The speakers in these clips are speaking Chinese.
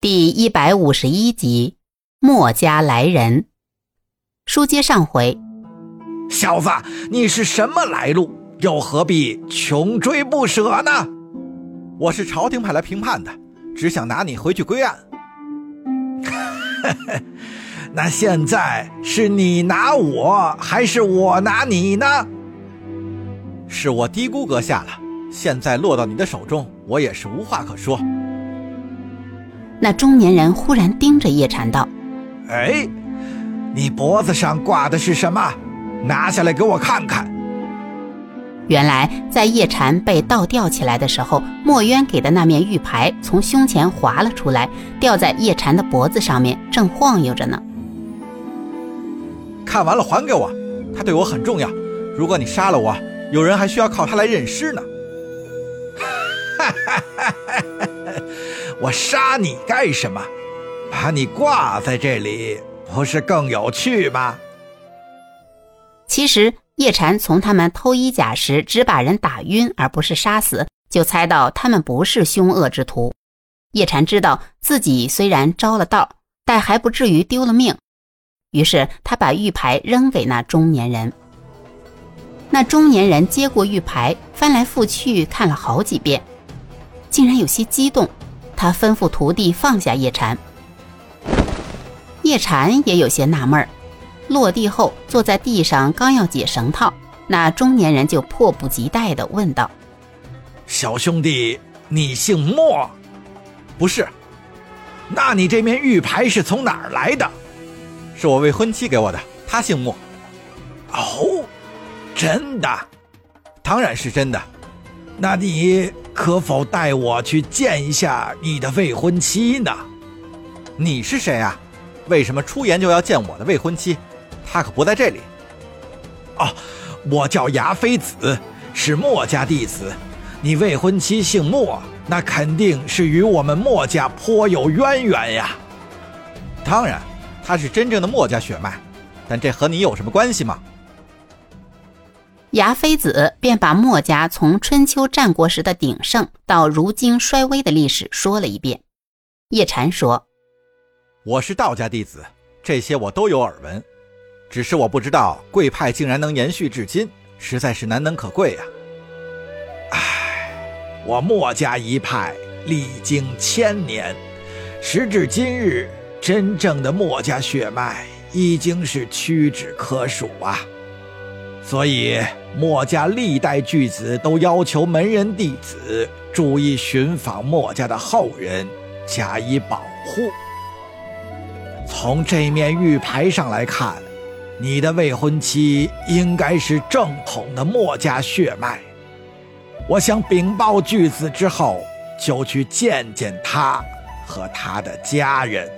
第一百五十一集，墨家来人。书接上回，小子，你是什么来路？又何必穷追不舍呢？我是朝廷派来平叛的，只想拿你回去归案。那现在是你拿我，还是我拿你呢？是我低估阁下了，现在落到你的手中，我也是无话可说。那中年人忽然盯着叶禅道：“哎，你脖子上挂的是什么？拿下来给我看看。”原来在叶禅被倒吊起来的时候，墨渊给的那面玉牌从胸前滑了出来，吊在叶禅的脖子上面，正晃悠着呢。看完了还给我，他对我很重要。如果你杀了我，有人还需要靠他来认尸呢。我杀你干什么？把你挂在这里，不是更有趣吗？其实叶禅从他们偷衣甲时只把人打晕，而不是杀死，就猜到他们不是凶恶之徒。叶禅知道自己虽然招了道，但还不至于丢了命，于是他把玉牌扔给那中年人。那中年人接过玉牌，翻来覆去看了好几遍，竟然有些激动。他吩咐徒弟放下叶禅，叶禅也有些纳闷儿。落地后坐在地上，刚要解绳套，那中年人就迫不及待地问道：“小兄弟，你姓莫？不是？那你这面玉牌是从哪儿来的？是我未婚妻给我的，她姓莫。哦，真的？当然是真的。那你……”可否带我去见一下你的未婚妻呢？你是谁啊？为什么出言就要见我的未婚妻？她可不在这里。哦，我叫牙妃子，是墨家弟子。你未婚妻姓墨，那肯定是与我们墨家颇有渊源呀。当然，她是真正的墨家血脉，但这和你有什么关系吗？牙妃子便把墨家从春秋战国时的鼎盛到如今衰微的历史说了一遍。叶禅说：“我是道家弟子，这些我都有耳闻，只是我不知道贵派竟然能延续至今，实在是难能可贵呀。唉，我墨家一派历经千年，时至今日，真正的墨家血脉已经是屈指可数啊。”所以，墨家历代巨子都要求门人弟子注意寻访墨家的后人，加以保护。从这面玉牌上来看，你的未婚妻应该是正统的墨家血脉。我想禀报巨子之后，就去见见他和他的家人。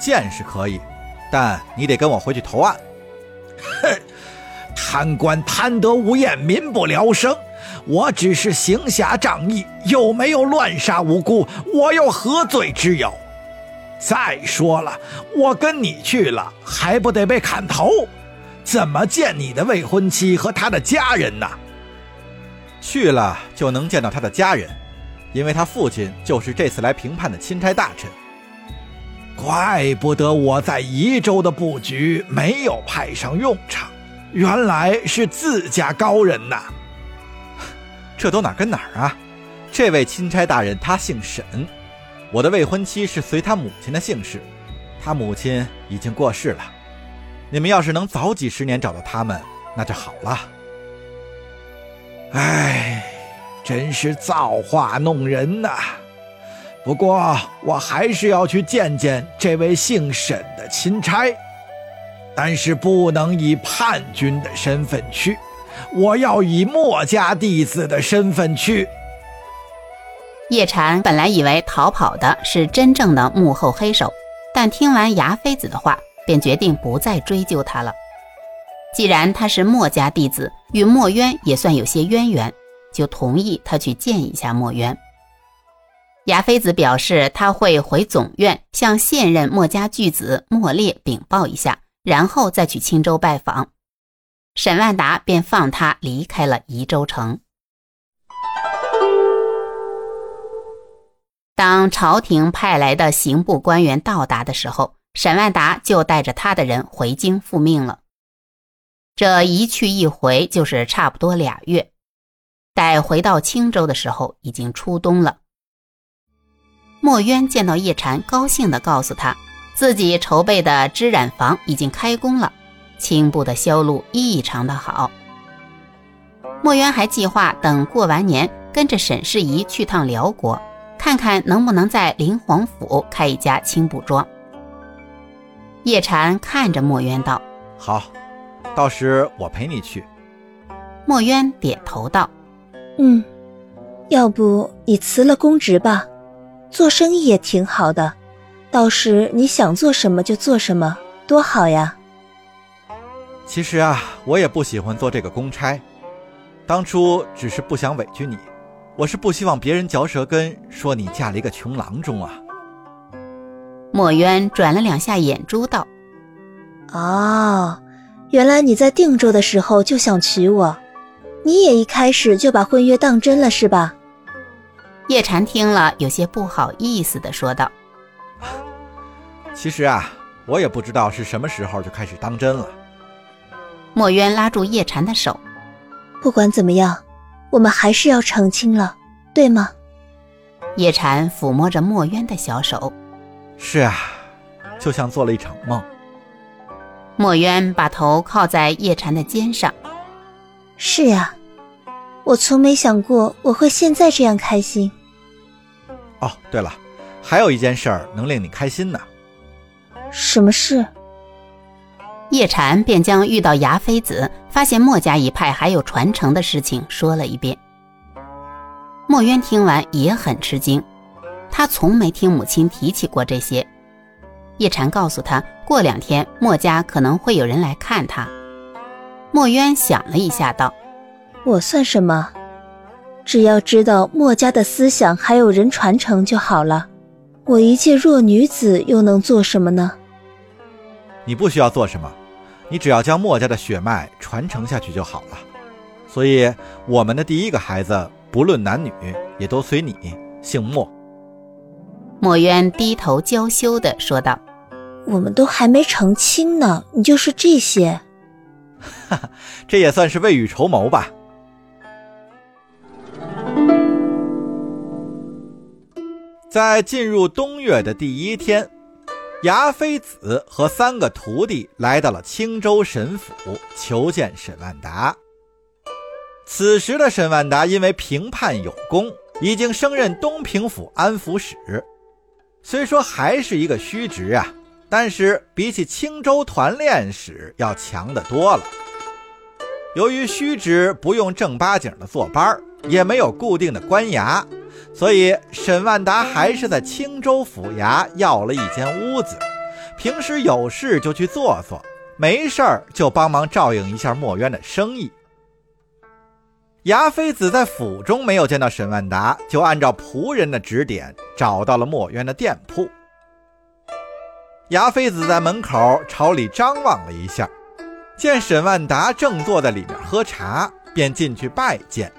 见是可以，但你得跟我回去投案。哼！贪官贪得无厌，民不聊生。我只是行侠仗义，又没有乱杀无辜，我又何罪之有？再说了，我跟你去了，还不得被砍头？怎么见你的未婚妻和她的家人呢？去了就能见到他的家人，因为他父亲就是这次来评判的钦差大臣。怪不得我在宜州的布局没有派上用场。原来是自家高人呐！这都哪跟哪儿啊？这位钦差大人他姓沈，我的未婚妻是随他母亲的姓氏，他母亲已经过世了。你们要是能早几十年找到他们，那就好了。唉，真是造化弄人呐！不过我还是要去见见这位姓沈的钦差。但是不能以叛军的身份去，我要以墨家弟子的身份去。叶禅本来以为逃跑的是真正的幕后黑手，但听完牙妃子的话，便决定不再追究他了。既然他是墨家弟子，与墨渊也算有些渊源，就同意他去见一下墨渊。牙妃子表示他会回总院向现任墨家巨子墨烈禀报一下。然后再去青州拜访，沈万达便放他离开了宜州城。当朝廷派来的刑部官员到达的时候，沈万达就带着他的人回京复命了。这一去一回就是差不多俩月。待回到青州的时候，已经初冬了。墨渊见到叶禅，高兴地告诉他，自己筹备的织染坊已经开工了，青布的销路异常的好。墨渊还计划等过完年，跟着沈世宜去趟辽国，看看能不能在林皇府开一家青布庄。叶禅看着墨渊道：“好，到时我陪你去。”墨渊点头道。嗯，要不你辞了公职吧，做生意也挺好的，到时你想做什么就做什么，多好呀。其实啊，我也不喜欢做这个公差，当初只是不想委屈你，我是不希望别人嚼舌根，说你嫁了一个穷郎中啊。墨渊转了两下眼珠道：“哦，原来你在定州的时候就想娶我。”你也一开始就把婚约当真了是吧？叶禅听了，有些不好意思的说道：“其实啊，我也不知道是什么时候就开始当真了。”墨渊拉住叶禅的手：“不管怎么样，我们还是要成亲了，对吗？”叶禅抚摸着墨渊的小手：“是啊，就像做了一场梦。”墨渊把头靠在叶禅的肩上。是呀，我从没想过我会现在这样开心。哦，对了，还有一件事儿能令你开心呢。什么事？叶禅便将遇到牙妃子、发现墨家一派还有传承的事情说了一遍。墨渊听完也很吃惊，他从没听母亲提起过这些。叶禅告诉他，过两天墨家可能会有人来看他。墨渊想了一下，道：“我算什么？只要知道墨家的思想还有人传承就好了。我一介弱女子又能做什么呢？”你不需要做什么，你只要将墨家的血脉传承下去就好了。所以，我们的第一个孩子，不论男女，也都随你姓墨。墨渊低头娇羞地说道：“我们都还没成亲呢，你就说这些。”哈哈，这也算是未雨绸缪吧。在进入冬月的第一天，牙妃子和三个徒弟来到了青州沈府求见沈万达。此时的沈万达因为平叛有功，已经升任东平府安抚使。虽说还是一个虚职啊。但是比起青州团练使要强得多了。由于虚职不用正八经的坐班也没有固定的官衙，所以沈万达还是在青州府衙要了一间屋子，平时有事就去坐坐，没事儿就帮忙照应一下墨渊的生意。牙妃子在府中没有见到沈万达，就按照仆人的指点找到了墨渊的店铺。牙妃子在门口朝里张望了一下，见沈万达正坐在里面喝茶，便进去拜见。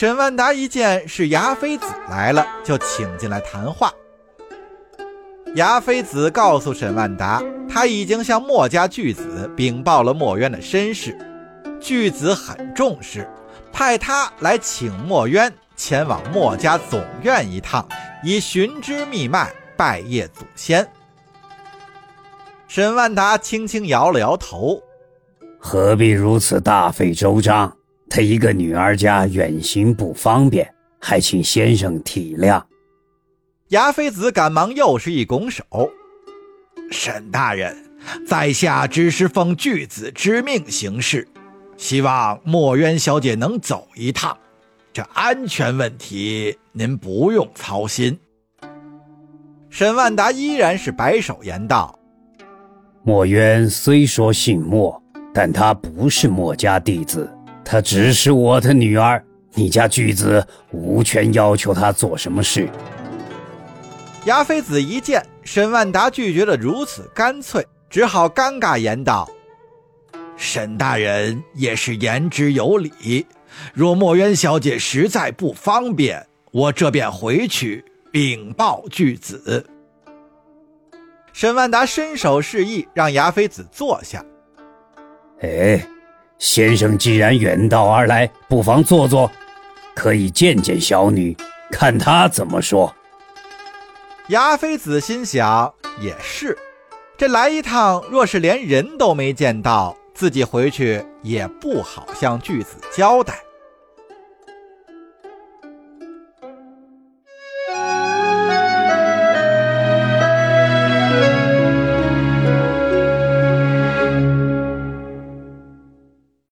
沈万达一见是牙妃子来了，就请进来谈话。牙妃子告诉沈万达，他已经向墨家巨子禀报了墨渊的身世，巨子很重视，派他来请墨渊前往墨家总院一趟，以寻知觅脉。拜谒祖先。沈万达轻轻摇了摇头：“何必如此大费周章？他一个女儿家远行不方便，还请先生体谅。”牙妃子赶忙又是一拱手：“沈大人，在下只是奉巨子之命行事，希望墨渊小姐能走一趟。这安全问题，您不用操心。”沈万达依然是摆手言道：“墨渊虽说姓墨，但他不是墨家弟子，他只是我的女儿。你家巨子无权要求她做什么事。”牙妃子一见沈万达拒绝的如此干脆，只好尴尬言道：“沈大人也是言之有理。若墨渊小姐实在不方便，我这便回去禀报巨子。沈万达伸手示意，让牙妃子坐下。哎，先生既然远道而来，不妨坐坐，可以见见小女，看她怎么说。牙妃子心想，也是，这来一趟，若是连人都没见到，自己回去也不好向巨子交代。